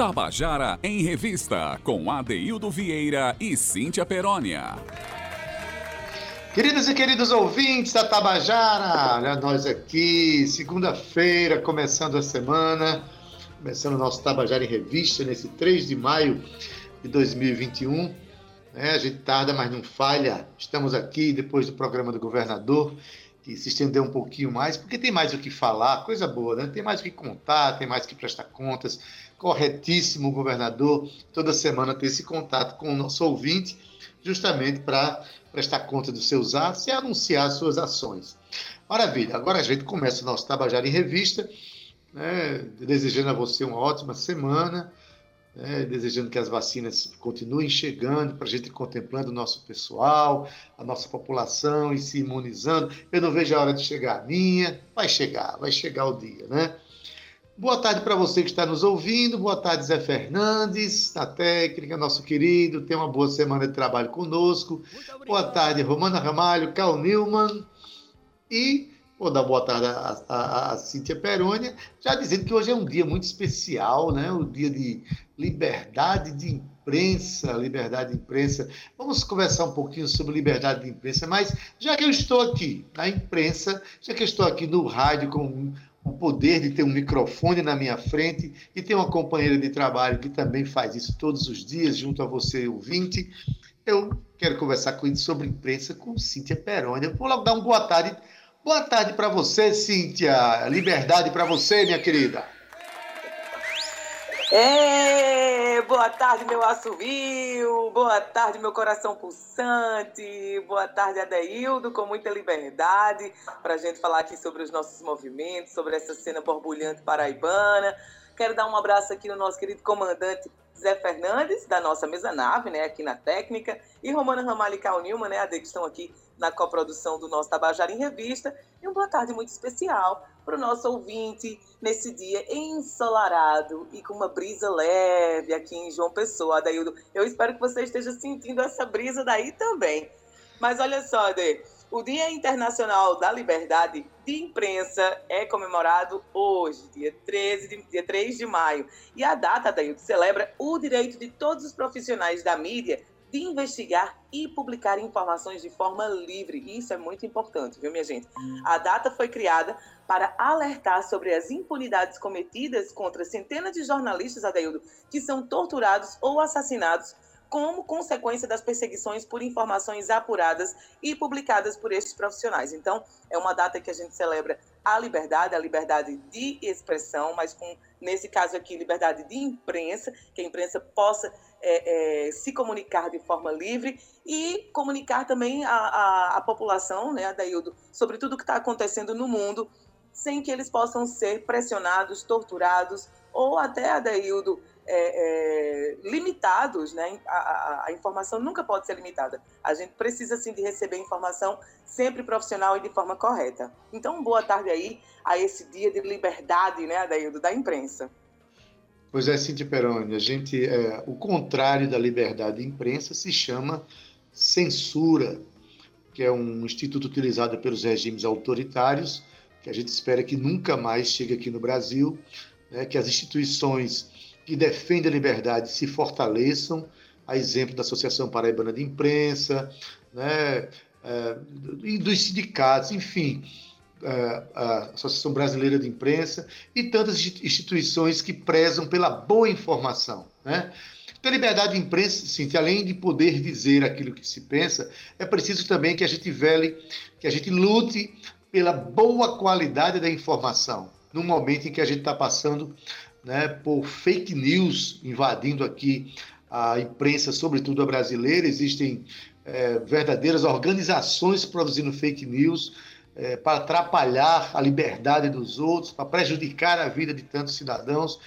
Tabajara em Revista, com Adeildo Vieira e Cíntia Perónia. Queridos e queridos ouvintes da Tabajara, olha nós aqui, segunda-feira, começando a semana, começando o nosso Tabajara em Revista, nesse 3 de maio de 2021. É, a gente tarda, mas não falha. Estamos aqui depois do programa do governador, que se estendeu um pouquinho mais, porque tem mais o que falar, coisa boa, né? Tem mais o que contar, tem mais o que prestar contas. Corretíssimo, governador, toda semana ter esse contato com o nosso ouvinte, justamente para prestar conta dos seus atos e anunciar suas ações. Maravilha, agora a gente começa o nosso Tabajara em Revista, né, desejando a você uma ótima semana, né, desejando que as vacinas continuem chegando para a gente contemplando o nosso pessoal, a nossa população e se imunizando. Eu não vejo a hora de chegar a minha, vai chegar, vai chegar o dia, né? Boa tarde para você que está nos ouvindo. Boa tarde, Zé Fernandes, na técnica, nosso querido. Tenha uma boa semana de trabalho conosco. Boa tarde, Romana Ramalho, Cal Newman. E vou dar boa tarde a, a, a Cíntia Perônia, já dizendo que hoje é um dia muito especial, né? O dia de liberdade de imprensa, liberdade de imprensa. Vamos conversar um pouquinho sobre liberdade de imprensa, mas já que eu estou aqui na imprensa, já que eu estou aqui no rádio com o poder de ter um microfone na minha frente e ter uma companheira de trabalho que também faz isso todos os dias, junto a você, ouvinte. Eu quero conversar com ele sobre imprensa com Cíntia Peroni. Vou logo dar uma boa tarde. Boa tarde para você, Cíntia. Liberdade para você, minha querida. É, boa tarde, meu assovio, boa tarde, meu coração pulsante, boa tarde, Adeildo, com muita liberdade, para a gente falar aqui sobre os nossos movimentos, sobre essa cena borbulhante paraibana. Quero dar um abraço aqui no nosso querido comandante Zé Fernandes, da nossa mesa nave, né, aqui na técnica, e Romana Ramalho e Cal Nilman, né, Ade, que estão aqui na coprodução do nosso Tabajara em Revista. E uma boa tarde muito especial para o nosso ouvinte nesse dia ensolarado e com uma brisa leve aqui em João Pessoa, Adaildo. Eu espero que você esteja sentindo essa brisa daí também. Mas olha só, Ade, o Dia Internacional da Liberdade de Imprensa é comemorado hoje, dia, 13 de, dia 3 de maio. E a data, Adaildo, celebra o direito de todos os profissionais da mídia de investigar e publicar informações de forma livre. Isso é muito importante, viu, minha gente? A data foi criada para alertar sobre as impunidades cometidas contra centenas de jornalistas, Adeildo, que são torturados ou assassinados como consequência das perseguições por informações apuradas e publicadas por estes profissionais. Então, é uma data que a gente celebra a liberdade, a liberdade de expressão, mas com, nesse caso aqui, liberdade de imprensa, que a imprensa possa é, é, se comunicar de forma livre e comunicar também a, a, a população, né, Adaildo, sobre tudo o que está acontecendo no mundo, sem que eles possam ser pressionados, torturados ou até, Adaildo, é, é, limitados, né? A, a, a, informação nunca pode ser limitada. A gente precisa, sim, de receber informação sempre profissional e de forma correta. Então, boa tarde aí a esse dia de liberdade, né, Adaildo, da imprensa. Pois é, Cintia Peroni, a gente, é, o contrário da liberdade de imprensa se chama censura, que é um instituto utilizado pelos regimes autoritários, que a gente espera que nunca mais chegue aqui no Brasil, né, que as instituições que defendem a liberdade se fortaleçam, a exemplo da Associação Paraibana de Imprensa, né, é, dos sindicatos, enfim, é, a Associação Brasileira de Imprensa e tantas instituições que prezam pela boa informação. Né? Então, a liberdade de imprensa, sim, além de poder dizer aquilo que se pensa, é preciso também que a gente vele, que a gente lute pela boa qualidade da informação, num momento em que a gente está passando né, por fake news invadindo aqui a imprensa, sobretudo a brasileira. Existem é, verdadeiras organizações produzindo fake news é, para atrapalhar a liberdade dos outros, para prejudicar a vida de tantos cidadãos.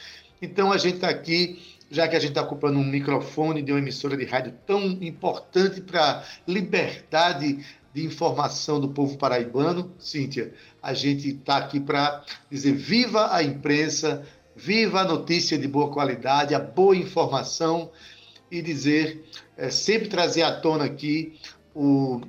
Então a gente está aqui, já que a gente está ocupando um microfone de uma emissora de rádio tão importante para a liberdade de informação do povo paraibano, Cíntia, a gente está aqui para dizer viva a imprensa, Viva a notícia de boa qualidade, a boa informação e dizer, é, sempre trazer à tona aqui o,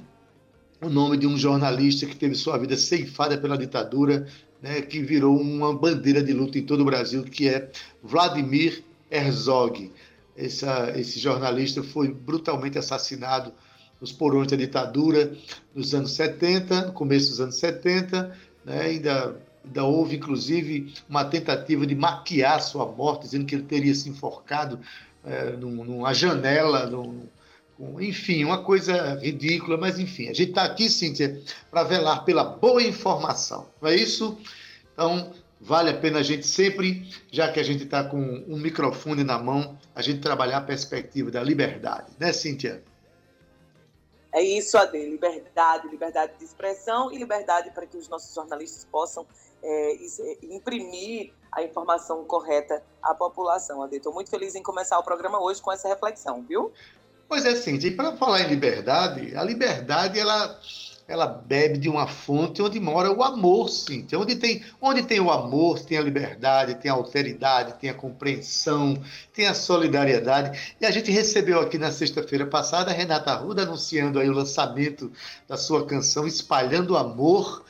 o nome de um jornalista que teve sua vida ceifada pela ditadura, né, que virou uma bandeira de luta em todo o Brasil, que é Vladimir Herzog. Essa, esse jornalista foi brutalmente assassinado nos porões da ditadura nos anos 70, no começo dos anos 70, né? ainda houve inclusive uma tentativa de maquiar sua morte, dizendo que ele teria se enforcado é, numa janela, num, enfim, uma coisa ridícula, mas enfim, a gente está aqui, Cíntia, para velar pela boa informação, não é isso? Então, vale a pena a gente sempre, já que a gente está com um microfone na mão, a gente trabalhar a perspectiva da liberdade, né, Cíntia? É isso, Ade, liberdade, liberdade de expressão e liberdade para que os nossos jornalistas possam é, imprimir a informação correta à população, Ade. Estou muito feliz em começar o programa hoje com essa reflexão, viu? Pois é, Cíntia, e para falar em liberdade, a liberdade, ela ela bebe de uma fonte onde mora o amor, sim. Onde tem, onde tem o amor, tem a liberdade, tem a alteridade, tem a compreensão, tem a solidariedade. E a gente recebeu aqui na sexta-feira passada a Renata Arruda anunciando aí o lançamento da sua canção Espalhando Amor,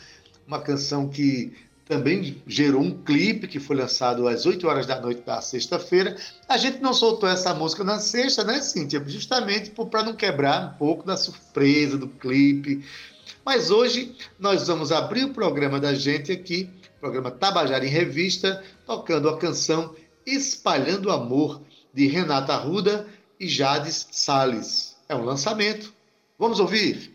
uma canção que também gerou um clipe que foi lançado às 8 horas da noite da sexta-feira. A gente não soltou essa música na sexta, né, Cíntia? Justamente para não quebrar um pouco da surpresa do clipe, mas hoje nós vamos abrir o programa da gente aqui, programa Tabajara em Revista, tocando a canção Espalhando Amor, de Renata Arruda e Jades Sales. É um lançamento. Vamos ouvir?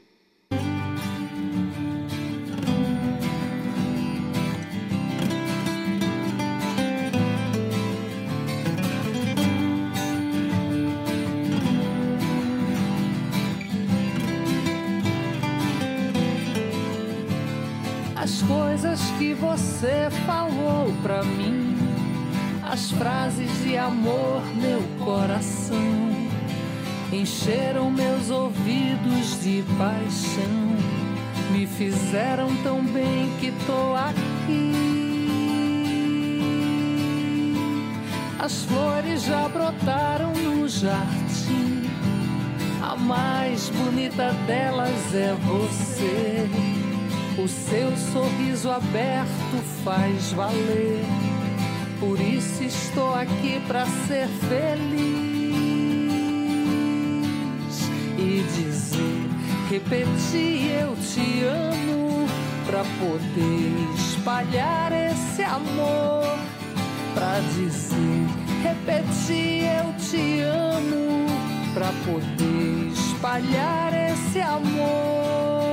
Falou pra mim as frases de amor, meu coração encheram meus ouvidos de paixão, me fizeram tão bem que tô aqui. As flores já brotaram no jardim, a mais bonita delas é você. Seu sorriso aberto faz valer. Por isso estou aqui para ser feliz e dizer, repetir eu te amo para poder espalhar esse amor. Para dizer, repetir eu te amo para poder espalhar esse amor.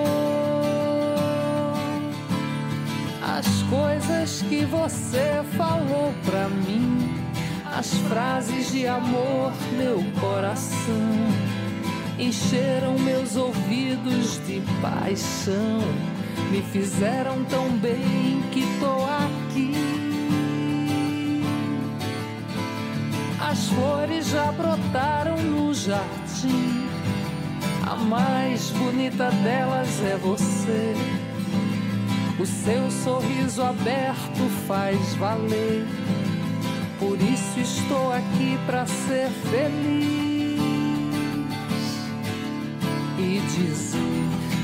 As coisas que você falou pra mim, as frases de amor, meu coração, encheram meus ouvidos de paixão, me fizeram tão bem que tô aqui. As flores já brotaram no jardim, a mais bonita delas é você o seu sorriso aberto faz valer. Por isso estou aqui para ser feliz e dizer,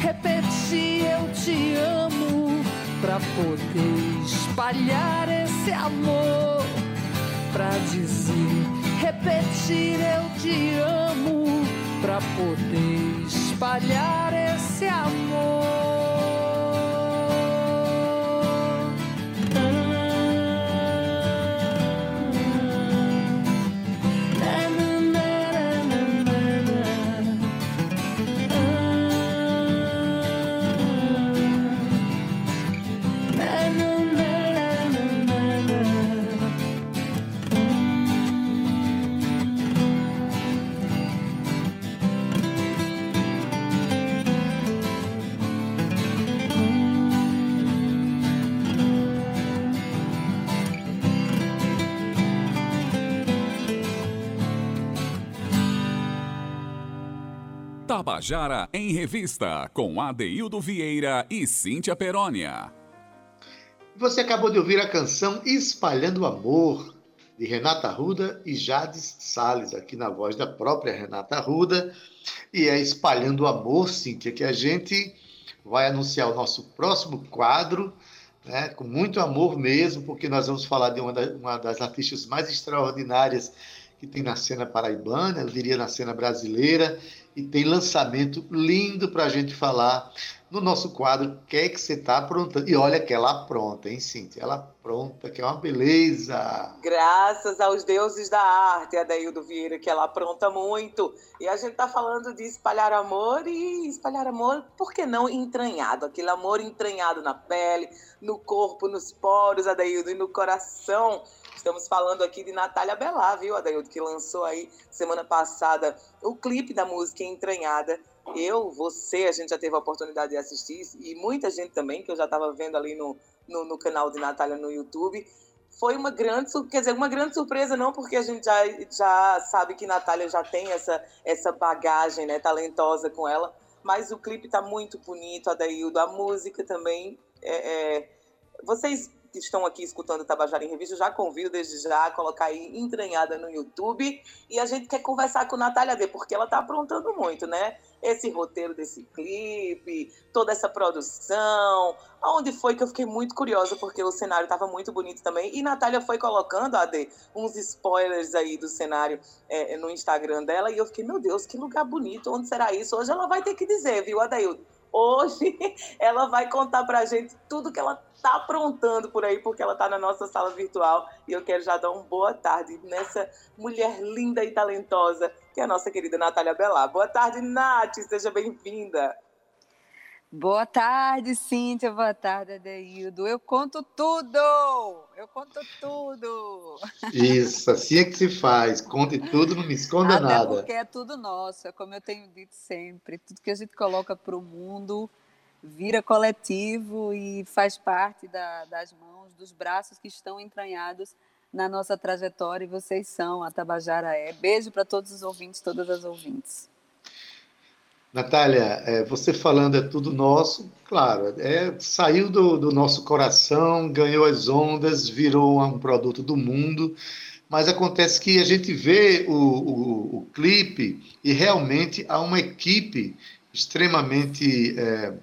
repetir eu te amo para poder espalhar esse amor. Para dizer, repetir eu te amo para poder espalhar esse amor. Tabajara em Revista, com Adeildo Vieira e Cíntia Perónia. Você acabou de ouvir a canção Espalhando Amor, de Renata Arruda e Jades Salles, aqui na voz da própria Renata Arruda. E é Espalhando Amor, Cíntia, que a gente vai anunciar o nosso próximo quadro, né, com muito amor mesmo, porque nós vamos falar de uma, da, uma das artistas mais extraordinárias que tem na cena paraibana, eu diria na cena brasileira, e tem lançamento lindo para a gente falar no nosso quadro O que é que você está aprontando? E olha que ela pronta, hein, Cíntia? Ela pronta, que é uma beleza. Graças aos deuses da arte, Adaildo Vieira, que ela apronta muito. E a gente está falando de espalhar amor e espalhar amor, por que não entranhado? Aquele amor entranhado na pele, no corpo, nos poros, Adaildo, e no coração. Estamos falando aqui de Natália Belá, viu, Adaildo, que lançou aí semana passada o clipe da música Entranhada eu, você, a gente já teve a oportunidade de assistir, e muita gente também, que eu já estava vendo ali no, no, no, canal de Natália no YouTube. Foi uma grande, quer dizer, uma grande surpresa, não porque a gente já, já sabe que Natália já tem essa, essa bagagem né, talentosa com ela, mas o clipe está muito bonito, a Daildo, a música também. É, é, vocês que estão aqui escutando Tabajara em Revista, já convido desde já a colocar aí entranhada no YouTube. E a gente quer conversar com Natália D, porque ela está aprontando muito, né? Esse roteiro desse clipe, toda essa produção. Onde foi que eu fiquei muito curiosa, porque o cenário estava muito bonito também. E Natália foi colocando, AD, uns spoilers aí do cenário é, no Instagram dela. E eu fiquei, meu Deus, que lugar bonito, onde será isso? Hoje ela vai ter que dizer, viu, Adaildo? Hoje ela vai contar pra gente tudo que ela tá aprontando por aí, porque ela tá na nossa sala virtual. E eu quero já dar uma boa tarde nessa mulher linda e talentosa, que é a nossa querida Natália Belar. Boa tarde, Nath, seja bem-vinda. Boa tarde, Cíntia. Boa tarde, Adeildo. Eu conto tudo! Eu conto tudo! Isso, assim é que se faz. Conte tudo, não me esconda Até nada. porque é tudo nosso, é como eu tenho dito sempre. Tudo que a gente coloca para o mundo vira coletivo e faz parte da, das mãos, dos braços que estão entranhados na nossa trajetória. E vocês são, a Tabajara é. Beijo para todos os ouvintes, todas as ouvintes. Natália, é, você falando é tudo nosso, claro, é, saiu do, do, nosso coração, ganhou as ondas, virou um produto do mundo, mas acontece que a gente vê o, o, o clipe e realmente há uma equipe extremamente é,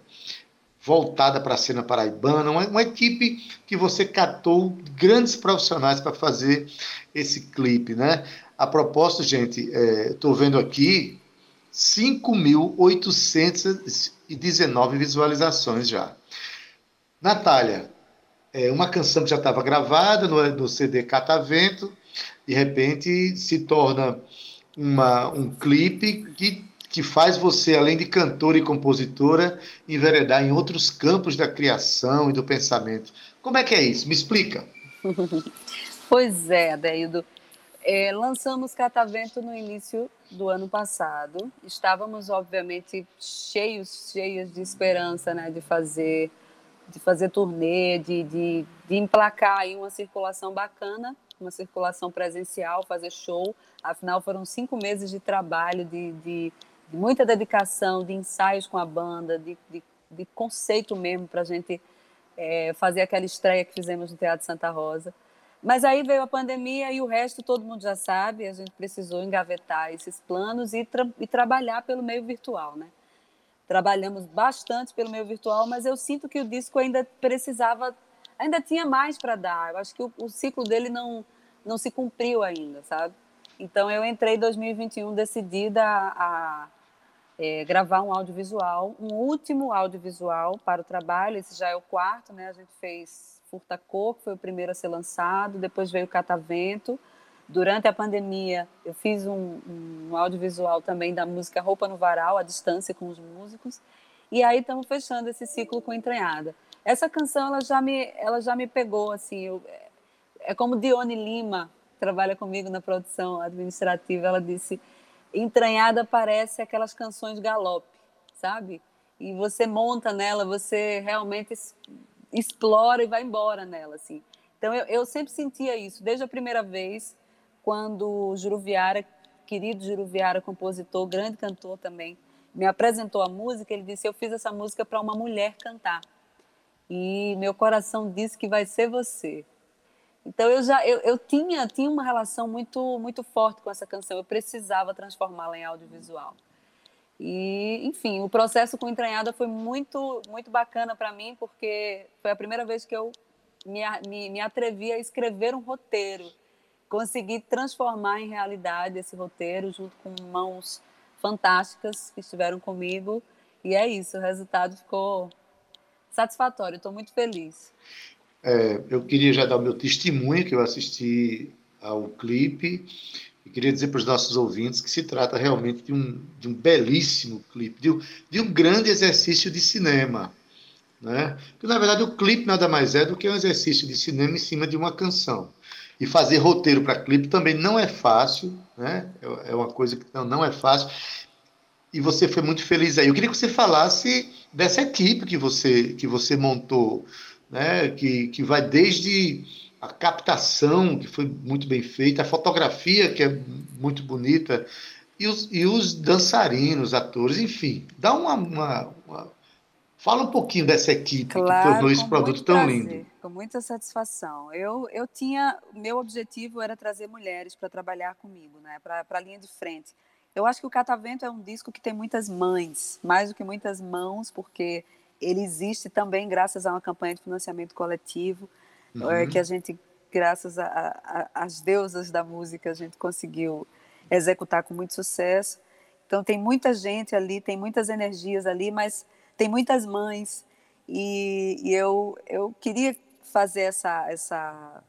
voltada para a cena paraibana, uma, uma, equipe que você catou grandes profissionais para fazer esse clipe, né? A propósito, gente, estou é, vendo aqui 5.819 visualizações já. Natália, é uma canção que já estava gravada no, no, CD Catavento, de repente se torna uma, um clipe que, que faz você, além de cantora e compositora, enveredar em outros campos da criação e do pensamento. Como é que é isso? Me explica. Pois é, Adeildo. É, lançamos Catavento no início do ano passado. Estávamos, obviamente, cheios, cheios de esperança, né, de fazer, de fazer turnê, de, de, de emplacar aí uma circulação bacana, uma circulação presencial, fazer show. Afinal, foram cinco meses de trabalho, de, de, de muita dedicação, de ensaios com a banda, de, de, de conceito mesmo para a gente é, fazer aquela estreia que fizemos no Teatro Santa Rosa. Mas aí veio a pandemia e o resto todo mundo já sabe, a gente precisou engavetar esses planos e, tra e trabalhar pelo meio virtual, né? Trabalhamos bastante pelo meio virtual, mas eu sinto que o disco ainda precisava, ainda tinha mais para dar. Eu acho que o, o, ciclo dele não, não se cumpriu ainda, sabe? Então eu entrei em 2021 decidida a, a é, gravar um audiovisual, um último audiovisual para o trabalho. Esse já é o quarto, né? A gente fez Furtacor, que foi o primeiro a ser lançado, depois veio o Catavento. Durante a pandemia, eu fiz um, um audiovisual também da música Roupa no Varal, à distância com os músicos. E aí estamos fechando esse ciclo com Entranhada. Essa canção, ela já me, ela já me pegou, assim, eu, é como Dione Lima, que trabalha comigo na produção administrativa, ela disse, Entranhada parece aquelas canções galope, sabe? E você monta nela, você realmente explora e vai embora nela, assim. Então eu, eu sempre sentia isso, desde a primeira vez, quando o Juruviara, querido Juruviara, compositor, grande cantor também, me apresentou a música, ele disse: Eu fiz essa música para uma mulher cantar. E meu coração disse que vai ser você. Então eu já eu, eu tinha tinha uma relação muito muito forte com essa canção. Eu precisava transformá-la em audiovisual. E, enfim, o processo com Entranhada foi muito, muito bacana para mim, porque foi a primeira vez que eu me, me, me, atrevi a escrever um roteiro. consegui transformar em realidade esse roteiro junto com mãos fantásticas que estiveram comigo. E é isso, o resultado ficou satisfatório, estou muito feliz. É, eu queria já dar o meu testemunho, que eu assisti ao clipe, e queria dizer para os nossos ouvintes que se trata realmente de um, de um belíssimo clipe, de um, de um grande exercício de cinema. Né? Porque, na verdade, o clipe nada mais é do que um exercício de cinema em cima de uma canção. E fazer roteiro para clipe também não é fácil, né? é, é uma coisa que não, não é fácil. E você foi muito feliz aí. Eu queria que você falasse dessa equipe que você, que você montou, né? que, que vai desde a captação, que foi muito bem feita, a fotografia, que é muito bonita, e os, e os dançarinos, atores, enfim. Dá uma, uma, uma Fala um pouquinho dessa equipe claro, que tornou esse produto tão prazer, lindo. Com muita satisfação. Eu, eu tinha, meu objetivo era trazer mulheres para trabalhar comigo, né, para a linha de frente. Eu acho que o Catavento é um disco que tem muitas mães, mais do que muitas mãos, porque ele existe também graças a uma campanha de financiamento coletivo, uhum. é, que a gente, graças às deusas da música, a gente conseguiu executar com muito sucesso. Então tem muita gente ali, tem muitas energias ali, mas tem muitas mães e, e eu, eu queria fazer essa, essa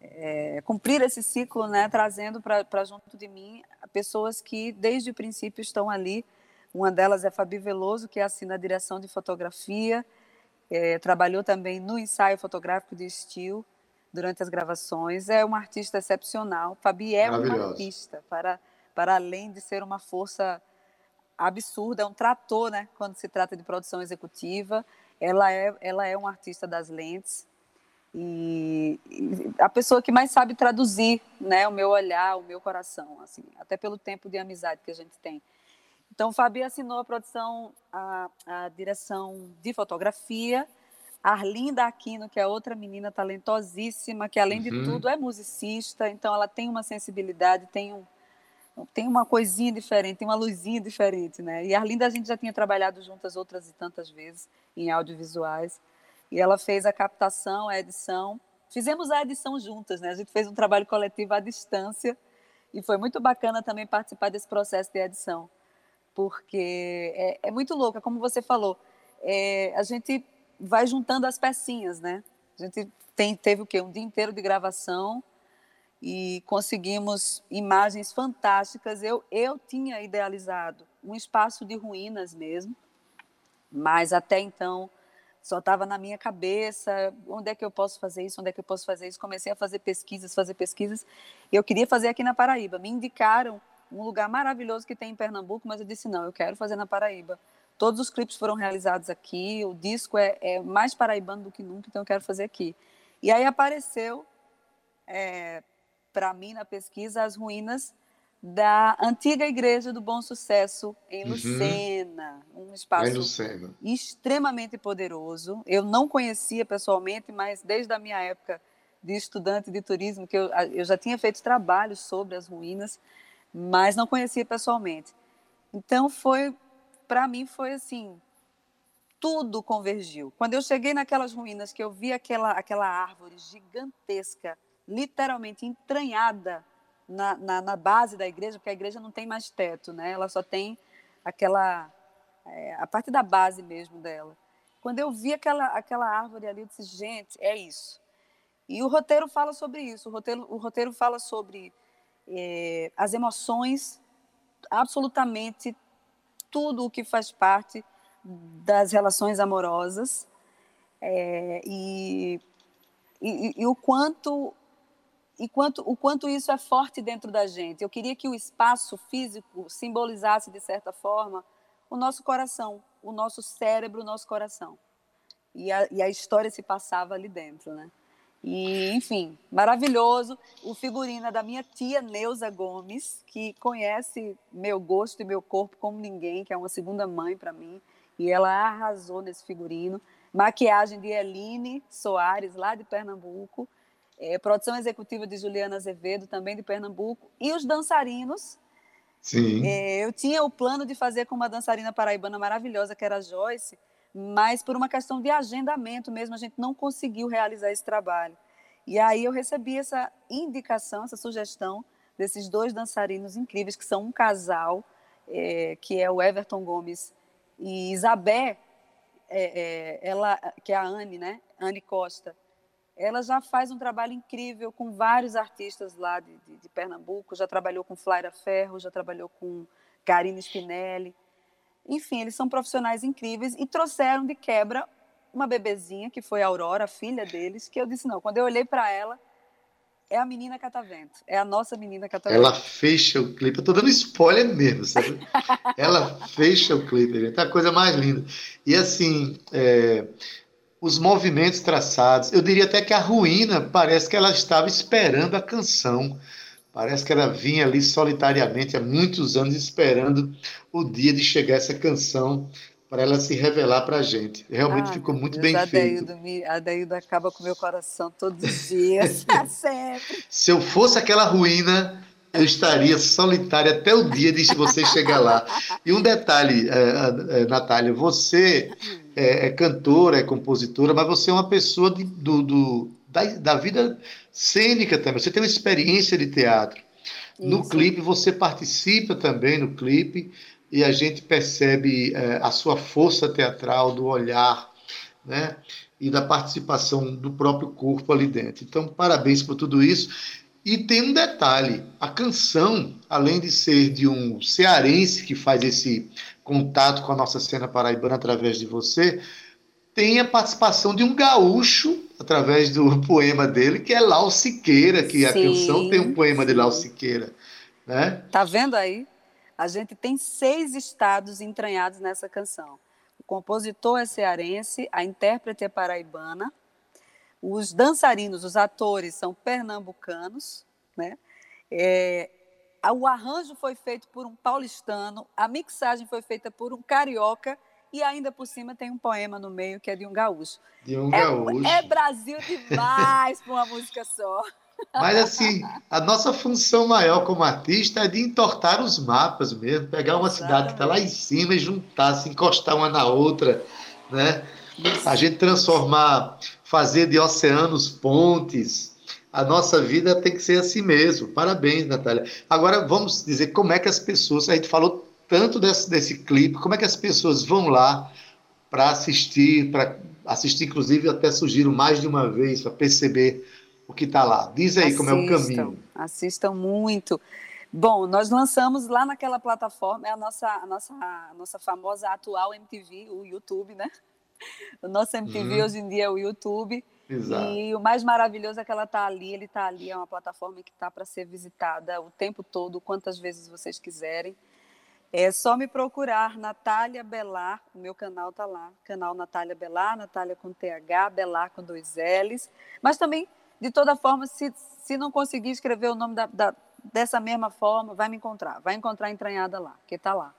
é, cumprir esse ciclo, né, trazendo para junto de mim pessoas que desde o princípio estão ali. Uma delas é Fabi Veloso, que assina a direção de fotografia, é, trabalhou também no ensaio fotográfico de estilo durante as gravações. É uma artista excepcional. Fabi é uma artista, para, para além de ser uma força absurda, é um trator, né? Quando se trata de produção executiva, ela é, ela é uma artista das lentes e, e, a pessoa que mais sabe traduzir, né? O meu olhar, o meu coração, assim, até pelo tempo de amizade que a gente tem. Então, Fabi assinou a produção, a, a direção de fotografia. Arlinda Aquino, que é outra menina talentosíssima, que além uhum. de tudo é musicista, então ela tem uma sensibilidade, tem um, tem uma coisinha diferente, tem uma luzinha diferente, né? E a Arlinda a gente já tinha trabalhado juntas outras e tantas vezes em audiovisuais. E ela fez a captação, a edição. Fizemos a edição juntas, né? A gente fez um trabalho coletivo à distância e foi muito bacana também participar desse processo de edição, porque é, é muito louco, é como você falou, é, a gente vai juntando as pecinhas, né? A gente tem, teve o quê? Um dia inteiro de gravação, e conseguimos imagens fantásticas. Eu, eu tinha idealizado um espaço de ruínas mesmo, mas até então só estava na minha cabeça, onde é que eu posso fazer isso, onde é que eu posso fazer isso. Comecei a fazer pesquisas, fazer pesquisas, eu queria fazer aqui na Paraíba. Me indicaram um lugar maravilhoso que tem em Pernambuco, mas eu disse, não, eu quero fazer na Paraíba. Todos os clipes foram realizados aqui, o disco é, é mais paraibano do que nunca, então eu quero fazer aqui. E aí apareceu é, para mim na pesquisa as ruínas da antiga igreja do Bom Sucesso em uhum. Lucena, uhum. um espaço Lucena. extremamente poderoso. Eu não conhecia pessoalmente, mas desde a minha época de estudante de turismo que eu, eu já tinha feito trabalhos sobre as ruínas, mas não conhecia pessoalmente. Então foi para mim foi assim, tudo convergiu. Quando eu cheguei naquelas ruínas que eu vi aquela aquela árvore gigantesca literalmente entranhada na, na, na, base da igreja, porque a igreja não tem mais teto, né? Ela só tem aquela é, a parte da base mesmo dela. Quando eu vi aquela aquela árvore ali, eu disse, gente, é isso. E o roteiro fala sobre isso. O roteiro, o roteiro fala sobre é, as emoções, absolutamente tudo o que faz parte das relações amorosas é, e, e, e, o quanto e quanto, o quanto isso é forte dentro da gente. Eu queria que o espaço físico simbolizasse, de certa forma, o nosso coração, o nosso cérebro, o nosso coração. E a, e a história se passava ali dentro, né? E, enfim, maravilhoso. O figurino é da minha tia Neuza Gomes, que conhece meu gosto e meu corpo como ninguém, que é uma segunda mãe para mim. E ela arrasou nesse figurino. Maquiagem de Eline Soares, lá de Pernambuco é, produção executiva de Juliana Azevedo, também de Pernambuco, e os dançarinos. Sim. É, eu tinha o plano de fazer com uma dançarina paraibana maravilhosa, que era a Joyce, mas por uma questão de agendamento mesmo, a gente não conseguiu realizar esse trabalho. E aí eu recebi essa indicação, essa sugestão desses dois dançarinos incríveis, que são um casal, é, que é o Everton Gomes e Isabé, é, é, ela, que é a Anne, né? Anne Costa. Ela já faz um trabalho incrível com vários artistas lá de, de, de Pernambuco, já trabalhou com Flaira Ferro, já trabalhou com Karine Spinelli. Enfim, eles são profissionais incríveis e trouxeram de quebra uma bebezinha, que foi a Aurora, a filha deles, que eu disse, não, quando eu olhei para ela, é a menina catavento, é a nossa menina catavento. Ela fecha o clipe, eu tô dando spoiler mesmo, sabe? ela fecha o clipe, gente, é a coisa mais linda. E assim, é, os movimentos traçados, eu diria até que a ruína parece que ela estava esperando a canção, Parece que ela vinha ali solitariamente há muitos anos esperando o dia de chegar essa canção para ela se revelar para a gente. Realmente ah, ficou muito Deus, bem Adeildo, feito. Me, Adeildo acaba com o meu coração todos os dias, sempre. Se eu fosse aquela ruína, eu estaria solitária até o dia de você chegar lá. E um detalhe, é, é, Natália, você é, é, cantora, é compositora, mas você é uma pessoa de, do, do da, da vida cênica também. Você tem uma experiência de teatro. Isso. No clipe, você participa também no clipe e a gente percebe é, a sua força teatral, do olhar, né? E da participação do próprio corpo ali dentro. Então, parabéns por tudo isso. E tem um detalhe: a canção, além de ser de um cearense que faz esse contato com a nossa cena paraibana através de você, tem a participação de um gaúcho através do poema dele, que é Lau Siqueira, que sim, a canção tem um poema de Lau Siqueira. Né? Tá vendo aí? A gente tem seis estados entranhados nessa canção. O compositor é cearense, a intérprete é paraibana, os dançarinos, os atores são pernambucanos, né? É, o arranjo foi feito por um paulistano, a mixagem foi feita por um carioca e ainda por cima tem um poema no meio que é de um gaúcho. De um é, gaúcho. É Brasil demais para uma música só. Mas assim, a nossa função maior como artista é de entortar os mapas mesmo, pegar uma Exatamente. cidade que está lá em cima e juntar, se encostar uma na outra, né? A gente transformar, fazer de oceanos pontes. A nossa vida tem que ser assim mesmo. Parabéns, Natália. Agora vamos dizer como é que as pessoas, a gente falou tanto desse, desse clipe, como é que as pessoas vão lá para assistir, para assistir, inclusive, até surgiram mais de uma vez para perceber o que está lá. Diz aí assistam, como é o caminho. Assistam muito. Bom, nós lançamos lá naquela plataforma, é a nossa, a nossa, a nossa famosa atual MTV, o YouTube, né? O nosso MTV uhum. hoje em dia é o YouTube. Exato. E o mais maravilhoso é que ela está ali, ele está ali, é uma plataforma que está para ser visitada o tempo todo, quantas vezes vocês quiserem. É só me procurar Natália Belar, o meu canal está lá, canal Natália Belar, Natália com TH, Belar com dois L's. Mas também, de toda forma, se, se não conseguir escrever o nome da, da, dessa mesma forma, vai me encontrar, vai encontrar entranhada lá, que está lá.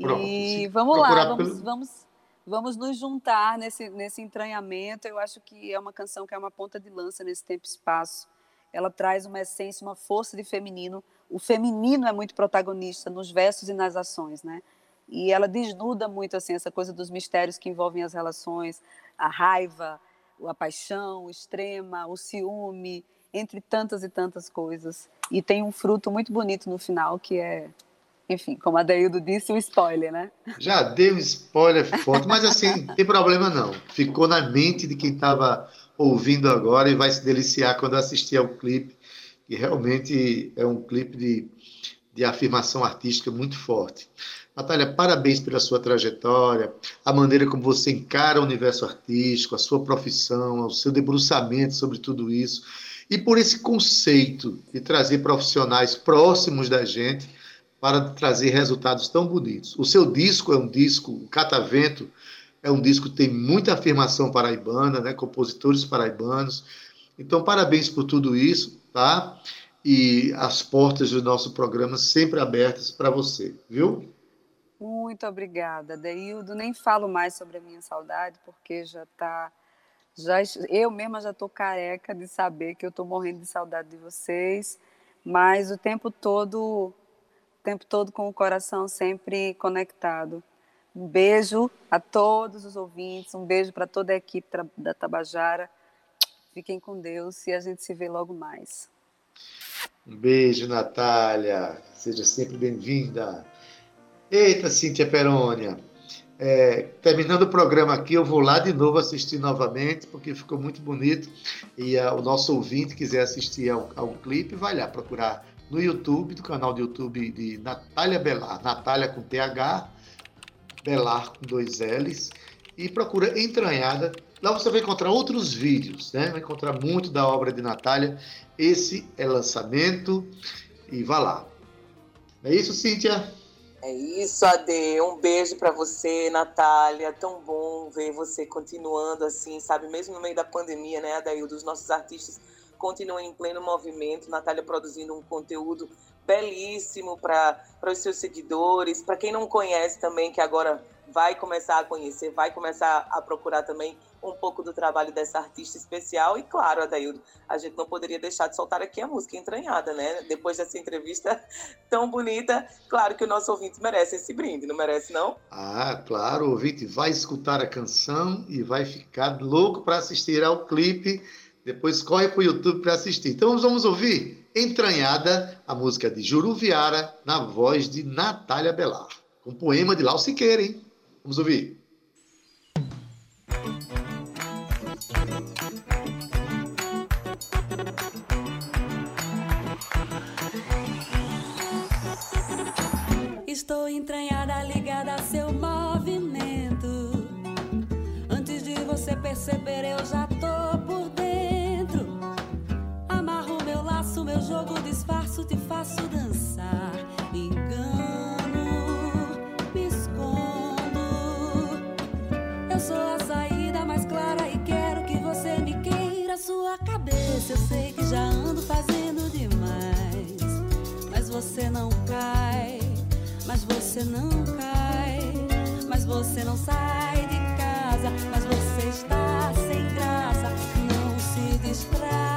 Pronto, e vamos lá, vamos, pelo... vamos, vamos nos juntar nesse, nesse entranhamento. Eu acho que é uma canção que é uma ponta de lança nesse tempo e espaço. Ela traz uma essência, uma força de feminino o feminino é muito protagonista nos versos e nas ações, né? E ela desnuda muito assim essa coisa dos mistérios que envolvem as relações, a raiva, a paixão extrema, o ciúme, entre tantas e tantas coisas. E tem um fruto muito bonito no final que é, enfim, como a Deildo disse, o um spoiler, né? Já deu um spoiler forte, mas assim, não tem problema não. Ficou na mente de quem estava ouvindo agora e vai se deliciar quando assistir ao clipe e realmente é um clipe de, de afirmação artística muito forte. Natália, parabéns pela sua trajetória, a maneira como você encara o universo artístico, a sua profissão, o seu debruçamento sobre tudo isso, e por esse conceito de trazer profissionais próximos da gente para trazer resultados tão bonitos. O seu disco é um disco, o Catavento é um disco que tem muita afirmação paraibana, né, compositores paraibanos. Então, parabéns por tudo isso tá? E as portas do nosso programa sempre abertas para você, viu? Muito obrigada, Deildo. Nem falo mais sobre a minha saudade, porque já está. Já, eu mesma já estou careca de saber que eu estou morrendo de saudade de vocês, mas o tempo todo, o tempo todo com o coração sempre conectado. Um beijo a todos os ouvintes, um beijo para toda a equipe da Tabajara Fiquem com Deus e a gente se vê logo mais. Um beijo, Natália. Seja sempre bem-vinda. Eita, Cíntia Perônia. É, terminando o programa aqui, eu vou lá de novo assistir novamente, porque ficou muito bonito. E uh, o nosso ouvinte quiser assistir ao, ao clipe, vai lá procurar no YouTube, do canal do YouTube de Natália Belar, Natália com TH, Belar com dois L's, e procura Entranhada. Lá você vai encontrar outros vídeos, né? Vai encontrar muito da obra de Natália. Esse é lançamento e vá lá. É isso, Cíntia? É isso, Ade. Um beijo para você, Natália. Tão bom ver você continuando assim, sabe? Mesmo no meio da pandemia, né, Adail? Dos nossos artistas continuam em pleno movimento. Natália produzindo um conteúdo belíssimo para os seus seguidores. Para quem não conhece também, que agora vai começar a conhecer, vai começar a procurar também um pouco do trabalho dessa artista especial. E claro, Adaildo, a gente não poderia deixar de soltar aqui a música entranhada, né? Depois dessa entrevista tão bonita, claro que o nosso ouvinte merece esse brinde, não merece, não? Ah, claro, o ouvinte vai escutar a canção e vai ficar louco para assistir ao clipe. Depois corre para o YouTube para assistir. Então vamos ouvir Entranhada, a música de Juruviara, na voz de Natália Belar. Um poema de Lau Siqueira, hein? Vamos ouvir. Estou entranhada, ligada a seu movimento. Antes de você perceber, eu já tô por dentro. Amarro meu laço, meu jogo, disfarço, te faço dançar. Sou a saída mais clara e quero que você me queira. Sua cabeça, eu sei que já ando fazendo demais. Mas você não cai mas você não cai, mas você não sai de casa, mas você está sem graça, não se distrai.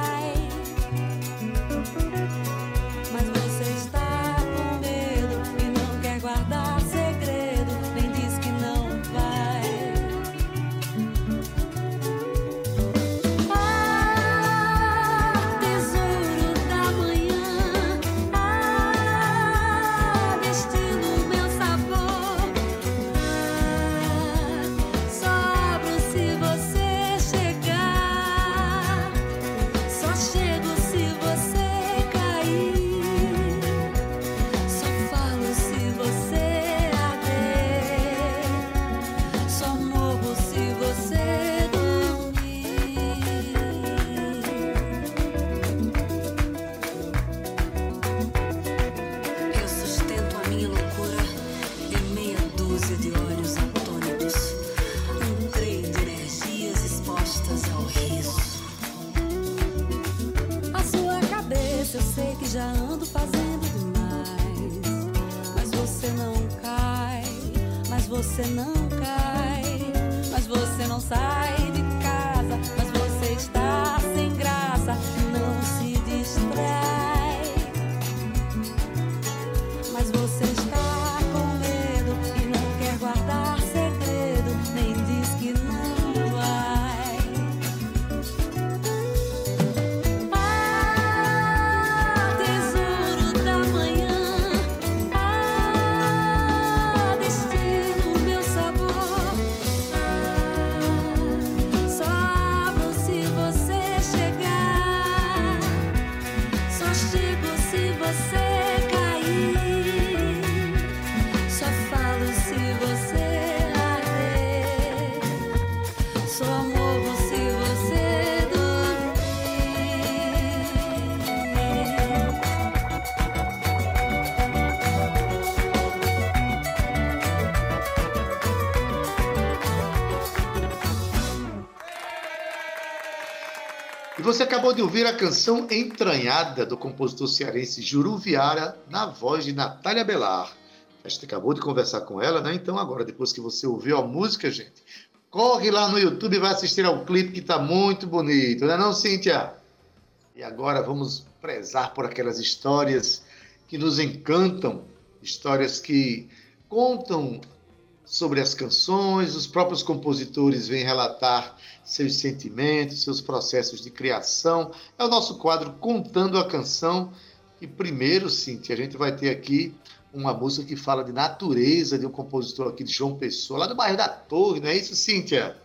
Você não você acabou de ouvir a canção Entranhada, do compositor cearense Juruviara, na voz de Natália Belar. A gente acabou de conversar com ela, né? Então, agora, depois que você ouviu a música, gente, corre lá no YouTube e vai assistir ao clipe que está muito bonito, não é não, Cíntia? E agora vamos prezar por aquelas histórias que nos encantam, histórias que contam sobre as canções, os próprios compositores vêm relatar seus sentimentos, seus processos de criação. É o nosso quadro Contando a Canção. E primeiro, Cintia, a gente vai ter aqui uma música que fala de natureza, de um compositor aqui de João Pessoa, lá do bairro da Torre, não é isso, Cíntia?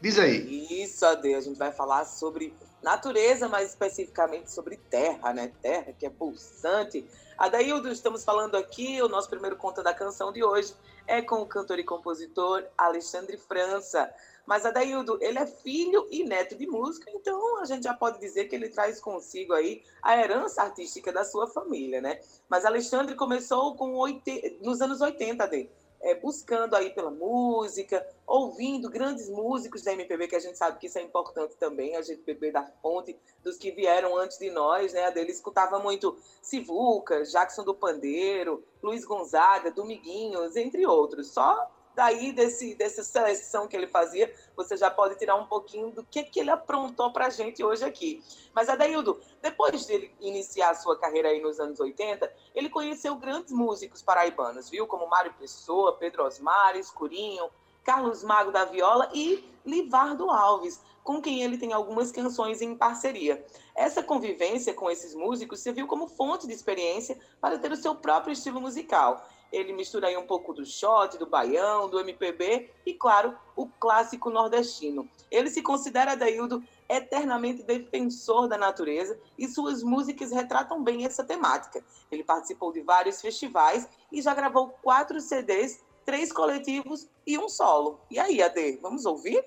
Diz aí. Isso, Ade, a gente vai falar sobre natureza, mais especificamente sobre terra, né? Terra que é pulsante. Adaildo, estamos falando aqui, o nosso primeiro conto da canção de hoje é com o cantor e compositor Alexandre França. Mas Adaildo, ele é filho e neto de músico, então a gente já pode dizer que ele traz consigo aí a herança artística da sua família, né? Mas Alexandre começou com oite... nos anos 80, Ade é, buscando aí pela música, ouvindo grandes músicos da MPB, que a gente sabe que isso é importante também, a gente beber da fonte dos que vieram antes de nós, né? A dele escutava muito Sivuca, Jackson do Pandeiro, Luiz Gonzaga, Domiguinhos, entre outros. Só daí desse, dessa seleção que ele fazia, você já pode tirar um pouquinho do que, que ele aprontou para a gente hoje aqui. Mas, Adaildo, depois de iniciar a sua carreira aí nos anos 80, ele conheceu grandes músicos paraibanos, viu? Como Mário Pessoa, Pedro Osmar, Escurinho, Carlos Mago da Viola e Livardo Alves, com quem ele tem algumas canções em parceria. Essa convivência com esses músicos serviu como fonte de experiência para ter o seu próprio estilo musical ele mistura aí um pouco do shot, do baião, do MPB e, claro, o clássico nordestino. Ele se considera, Daildo, eternamente defensor da natureza e suas músicas retratam bem essa temática. Ele participou de vários festivais e já gravou quatro CDs, três coletivos e um solo. E aí, Ade, vamos ouvir?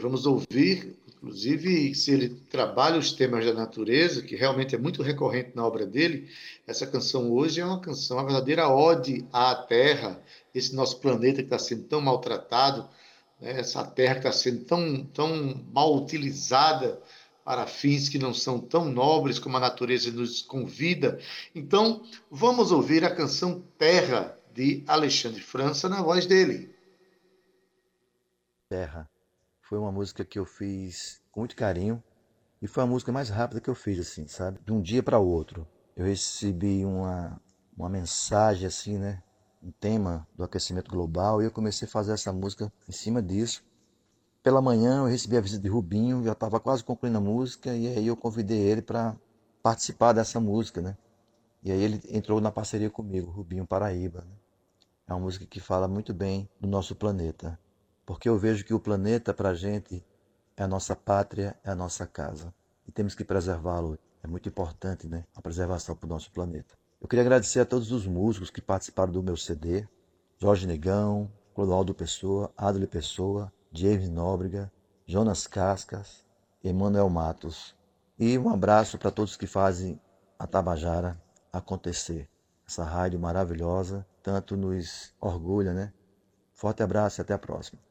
Vamos ouvir Inclusive, se ele trabalha os temas da natureza, que realmente é muito recorrente na obra dele, essa canção hoje é uma canção, uma verdadeira ode à Terra, esse nosso planeta que está sendo tão maltratado, né? essa Terra que está sendo tão, tão mal utilizada para fins que não são tão nobres como a natureza nos convida. Então, vamos ouvir a canção Terra, de Alexandre França, na voz dele. Terra foi uma música que eu fiz com muito carinho e foi a música mais rápida que eu fiz, assim, sabe? De um dia para o outro. Eu recebi uma, uma mensagem, assim, né? Um tema do aquecimento global e eu comecei a fazer essa música em cima disso. Pela manhã eu recebi a visita de Rubinho, já estava quase concluindo a música e aí eu convidei ele para participar dessa música, né? E aí ele entrou na parceria comigo, Rubinho Paraíba. Né? É uma música que fala muito bem do nosso planeta porque eu vejo que o planeta para a gente é a nossa pátria, é a nossa casa e temos que preservá-lo. É muito importante, né? A preservação para o nosso planeta. Eu queria agradecer a todos os músicos que participaram do meu CD: Jorge Negão, Clodoaldo Pessoa, Adler Pessoa, James Nóbrega, Jonas Cascas, Emanuel Matos. E um abraço para todos que fazem a Tabajara acontecer. Essa rádio maravilhosa, tanto nos orgulha, né? Forte abraço e até a próxima.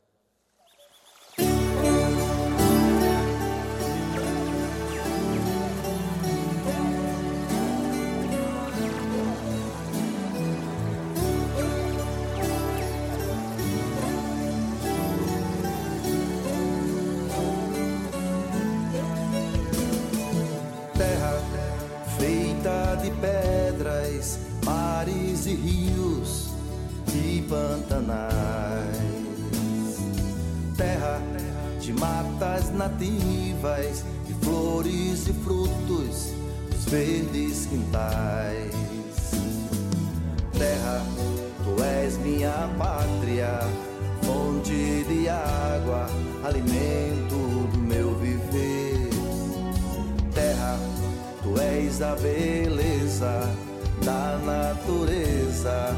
Nativas de flores e frutos dos verdes quintais. Terra, tu és minha pátria, fonte de água, alimento do meu viver. Terra, tu és a beleza natureza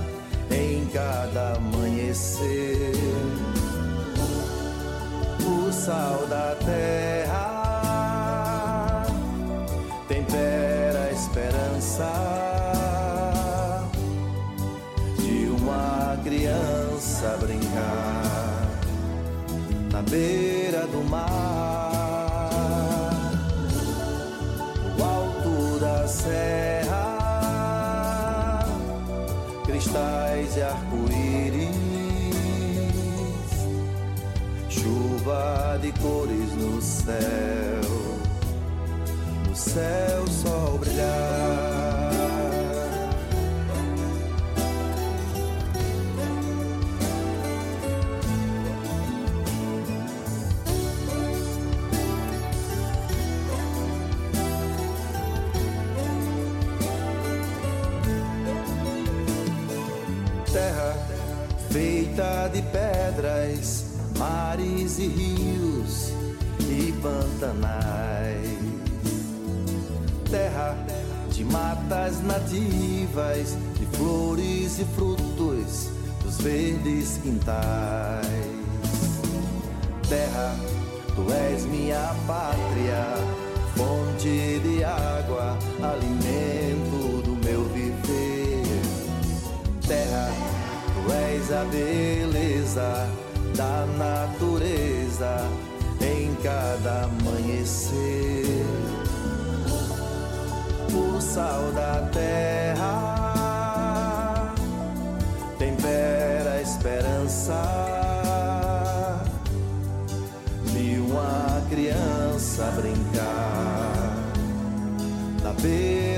em cada amanhecer. O sal da terra tempera a esperança de uma criança brincar na beira do mar, no alto da serra, cristais e arco-íris chuva de cores no céu, no céu sol brilhar. De pedras, mares e rios e pantanais. Terra de matas nativas, de flores e frutos dos verdes quintais. Terra, tu és minha pátria, fonte de água, alimento do meu viver. Terra, és a beleza da natureza em cada amanhecer. O sal da terra tempera a esperança. Vi uma criança brincar na beira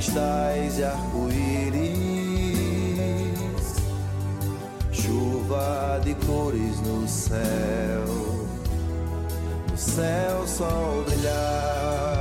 cristais e arco-íris, chuva de cores no céu, no céu sol brilhar.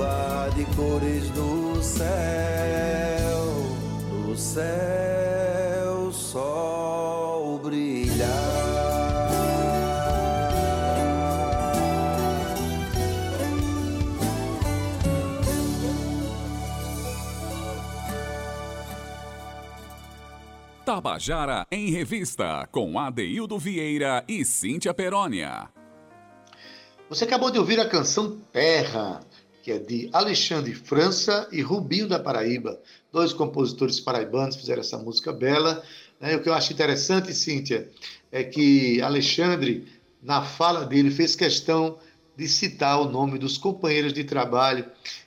Chuva de cores no céu, no céu sol brilhar. Tabajara em Revista, com Adeildo Vieira e Cíntia Perónia. Você acabou de ouvir a canção Terra, que é de Alexandre França e Rubinho da Paraíba. Dois compositores paraibanos fizeram essa música bela. né? O que eu acho interessante, Cíntia, é que Alexandre, na fala dele, fez questão de citar o nome dos companheiros de trabalho.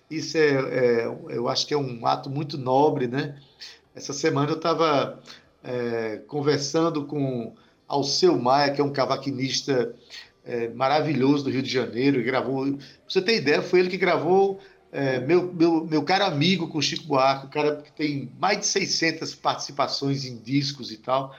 Isso é, é eu acho que é um ato muito nobre, né? Essa semana eu estava é, conversando com Alceu Maia, que é um cavaquinista é, maravilhoso do Rio de Janeiro, e gravou. Pra você ter ideia, foi ele que gravou é, meu, meu, meu caro amigo com o Chico Buarque, o cara que tem mais de 600 participações em discos e tal.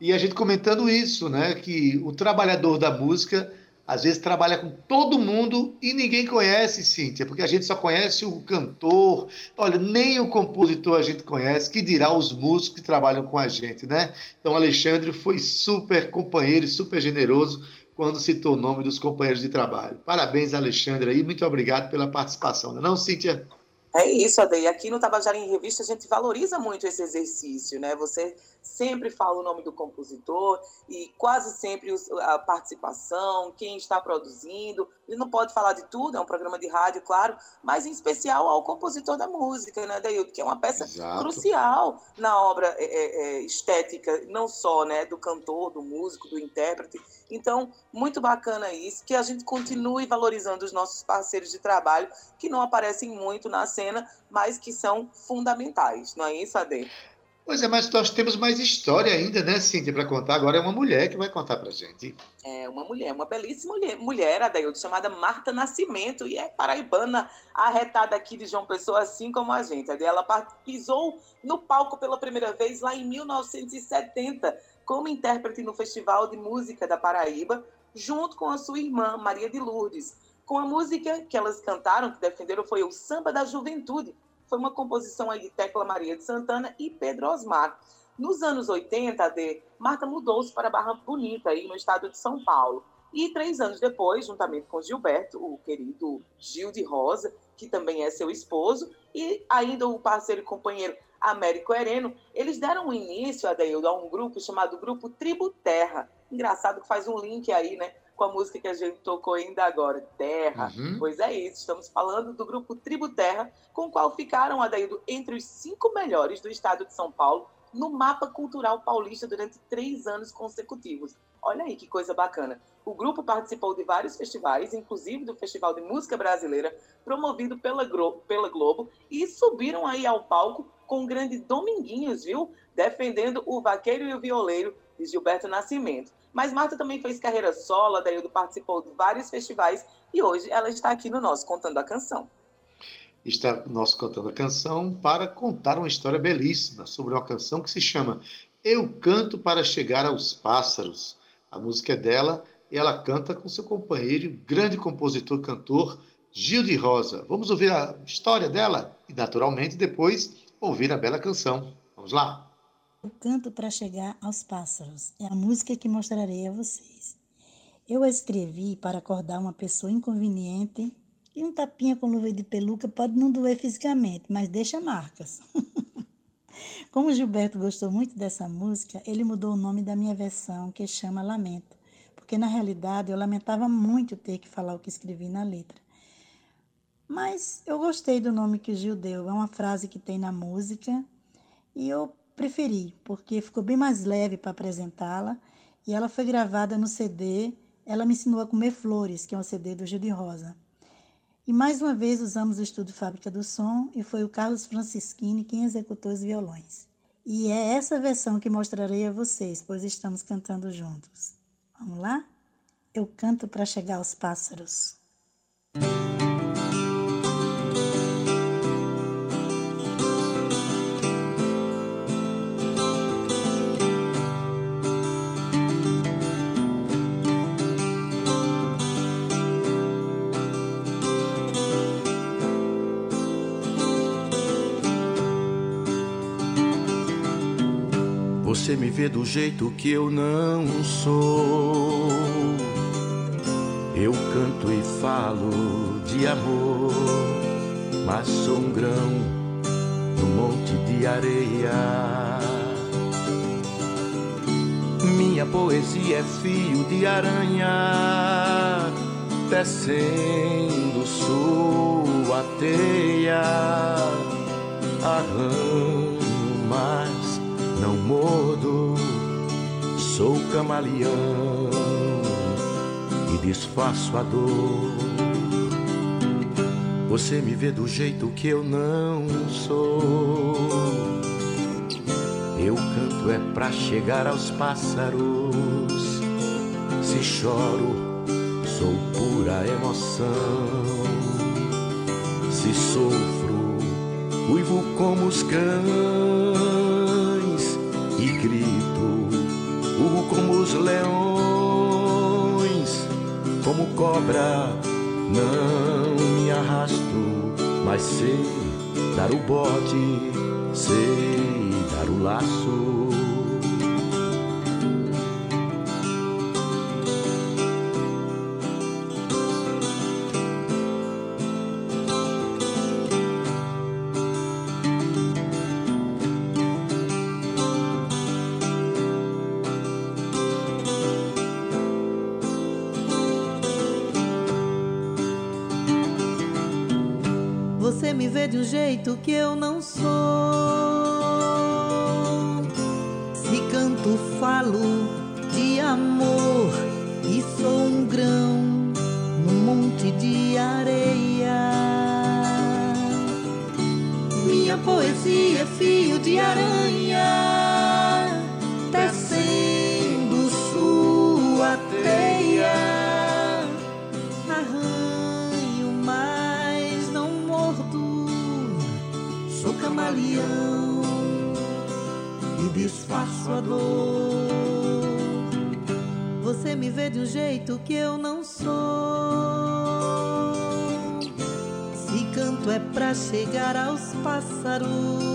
E a gente comentando isso, né? Que o trabalhador da música às vezes trabalha com todo mundo e ninguém conhece, Cíntia, porque a gente só conhece o cantor, olha, nem o compositor a gente conhece, que dirá os músicos que trabalham com a gente, né? Então, Alexandre foi super companheiro super generoso quando citou o nome dos companheiros de trabalho. Parabéns, Alexandre, aí, muito obrigado pela participação, não é não, Cíntia? É isso, Ade. Aqui no Tabajara em Revista a gente valoriza muito esse exercício, né? Você sempre fala o nome do compositor e quase sempre a participação, quem está produzindo. Ele não pode falar de tudo, é um programa de rádio, claro, mas em especial ao compositor da música, né, Daildo? Que é uma peça Exato. crucial na obra é, é, é, estética, não só né, do cantor, do músico, do intérprete. Então, muito bacana isso, que a gente continue valorizando os nossos parceiros de trabalho, que não aparecem muito na cena, mas que são fundamentais, não é isso, Ade? Pois é, mas nós temos mais história ainda, né, Cíntia, para contar. Agora é uma mulher que vai contar para gente. É uma mulher, uma belíssima mulher, mulher Adaildo, chamada Marta Nascimento, e é paraibana, arretada aqui de João Pessoa, assim como a gente. Ela pisou no palco pela primeira vez lá em 1970, como intérprete no Festival de Música da Paraíba, junto com a sua irmã, Maria de Lourdes. Com a música que elas cantaram, que defenderam, foi o Samba da Juventude. Foi uma composição aí de Tecla Maria de Santana e Pedro Osmar. Nos anos 80, de Marta mudou-se para Barra Bonita, aí no estado de São Paulo. E três anos depois, juntamente com Gilberto, o querido Gil de Rosa, que também é seu esposo, e ainda o parceiro e companheiro Américo Hereno, eles deram início, Adeildo, a um grupo chamado Grupo Tribo Terra. Engraçado que faz um link aí, né? Com a música que a gente tocou ainda agora, Terra. Uhum. Pois é isso, estamos falando do grupo Tribo Terra, com o qual ficaram, Adaildo, entre os cinco melhores do estado de São Paulo no mapa cultural paulista durante três anos consecutivos. Olha aí que coisa bacana. O grupo participou de vários festivais, inclusive do Festival de Música Brasileira, promovido pela, pela Globo, e subiram aí ao palco com o grande Dominguinhos, viu? Defendendo o Vaqueiro e o Violeiro de Gilberto Nascimento. Mas Marta também fez carreira solo, Daildo participou de vários festivais e hoje ela está aqui no nosso Contando a Canção está nosso Cantando a Canção para contar uma história belíssima sobre uma canção que se chama Eu Canto para Chegar aos Pássaros. A música é dela e ela canta com seu companheiro, grande compositor cantor Gil de Rosa. Vamos ouvir a história dela e, naturalmente, depois ouvir a bela canção. Vamos lá? Eu canto para chegar aos pássaros. É a música que mostrarei a vocês. Eu a escrevi para acordar uma pessoa inconveniente e um tapinha com luva de peluca pode não doer fisicamente, mas deixa marcas. Como o Gilberto gostou muito dessa música, ele mudou o nome da minha versão, que chama Lamento, porque na realidade eu lamentava muito ter que falar o que escrevi na letra. Mas eu gostei do nome que o Gil deu, é uma frase que tem na música e eu preferi, porque ficou bem mais leve para apresentá-la e ela foi gravada no CD Ela Me Ensinou a Comer Flores, que é um CD do Gil de Rosa. E mais uma vez usamos o estudo Fábrica do Som e foi o Carlos Francischini quem executou os violões. E é essa versão que mostrarei a vocês, pois estamos cantando juntos. Vamos lá? Eu canto para chegar aos pássaros. Você me vê do jeito que eu não sou. Eu canto e falo de amor, mas sou um grão no monte de areia. Minha poesia é fio de aranha, tecendo sua teia. Arranho mais mordo, sou camaleão e desfaço a dor. Você me vê do jeito que eu não sou. Eu canto é pra chegar aos pássaros. Se choro, sou pura emoção. Se sofro, uivo como os cães e grito, urro como os leões, como cobra, não me arrasto, mas sei dar o bote, sei dar o laço. De um jeito que eu não sou. Se canto, falo de amor chegar aos pássaros,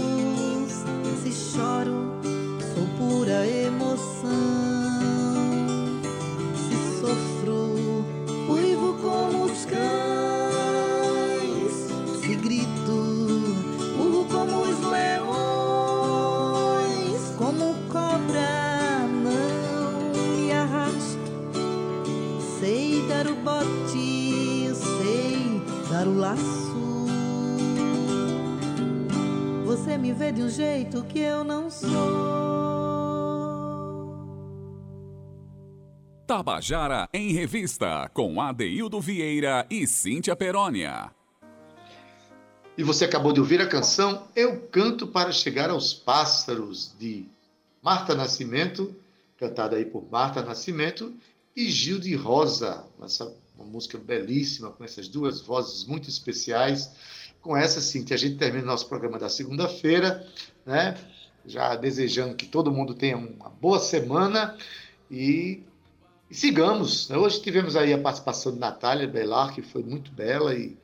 Tabajara em Revista, com Adeildo Vieira e Cíntia Perónia. E você acabou de ouvir a canção Eu Canto para Chegar aos Pássaros, de Marta Nascimento, cantada aí por Marta Nascimento, e Gil de Rosa. Essa, uma música belíssima, com essas duas vozes muito especiais com essa, sim, que a gente termina o nosso programa da segunda-feira, né? Já desejando que todo mundo tenha uma boa semana e, e sigamos. Né? Hoje tivemos aí a participação de Natália Belar, que foi muito bela e,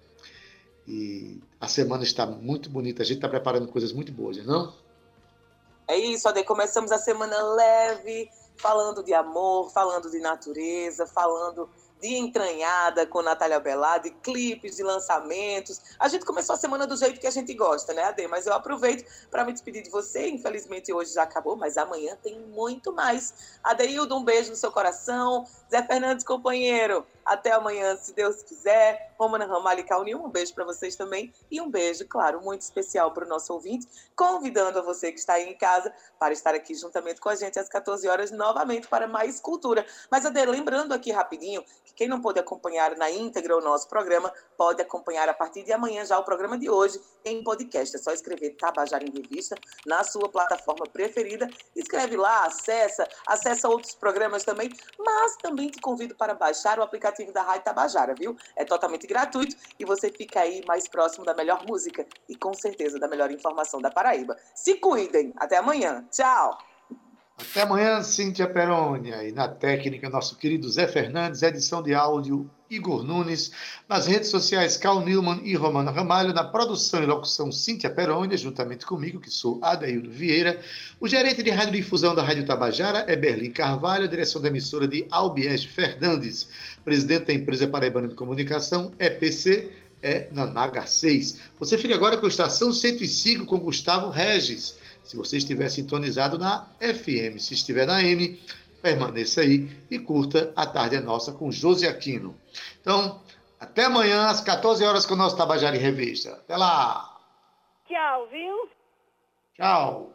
e a semana está muito bonita. A gente está preparando coisas muito boas, não? É isso, Ade. Começamos a semana leve, falando de amor, falando de natureza, falando de entranhada com Natália Bellar, de clipes, de lançamentos. A gente começou a semana do jeito que a gente gosta, né, Ade? Mas eu aproveito para me despedir de você. Infelizmente hoje já acabou, mas amanhã tem muito mais. Adeildo, um beijo no seu coração. Zé Fernandes, companheiro, até amanhã, se Deus quiser. Romana Ramalho e um beijo para vocês também. E um beijo, claro, muito especial para o nosso ouvinte, convidando a você que está aí em casa para estar aqui juntamente com a gente às 14 horas novamente para mais cultura. Mas, Ade, lembrando aqui rapidinho que quem não pôde acompanhar na íntegra o nosso programa, pode acompanhar a partir de amanhã já o programa de hoje em podcast. É só escrever Tabajara em Revista na sua plataforma preferida. Escreve lá, acessa, acessa outros programas também, mas também te convido para baixar o aplicativo da Rádio Tabajara, viu? É totalmente gratuito e você fica aí mais próximo da melhor música e com certeza da melhor informação da Paraíba. Se cuidem. Até amanhã. Tchau. Até amanhã, Cíntia Perônia. E na técnica, nosso querido Zé Fernandes, edição de áudio Igor Nunes, nas redes sociais Cal Newman e Romana Ramalho, na produção e locução Cíntia Perônia, juntamente comigo, que sou Adaildo Vieira. O gerente de radiodifusão da Rádio Tabajara é Berlim Carvalho, direção da emissora de Albiés Fernandes, presidente da empresa Paraibana de Comunicação, EPC, é Nanaga 6. Você fica agora com a Estação 105 com Gustavo Regis se você estiver sintonizado na FM, se estiver na M, permaneça aí e curta A Tarde é Nossa com Josi Aquino. Então, até amanhã às 14 horas com o nosso Tabajara em Revista. Até lá! Tchau, viu? Tchau!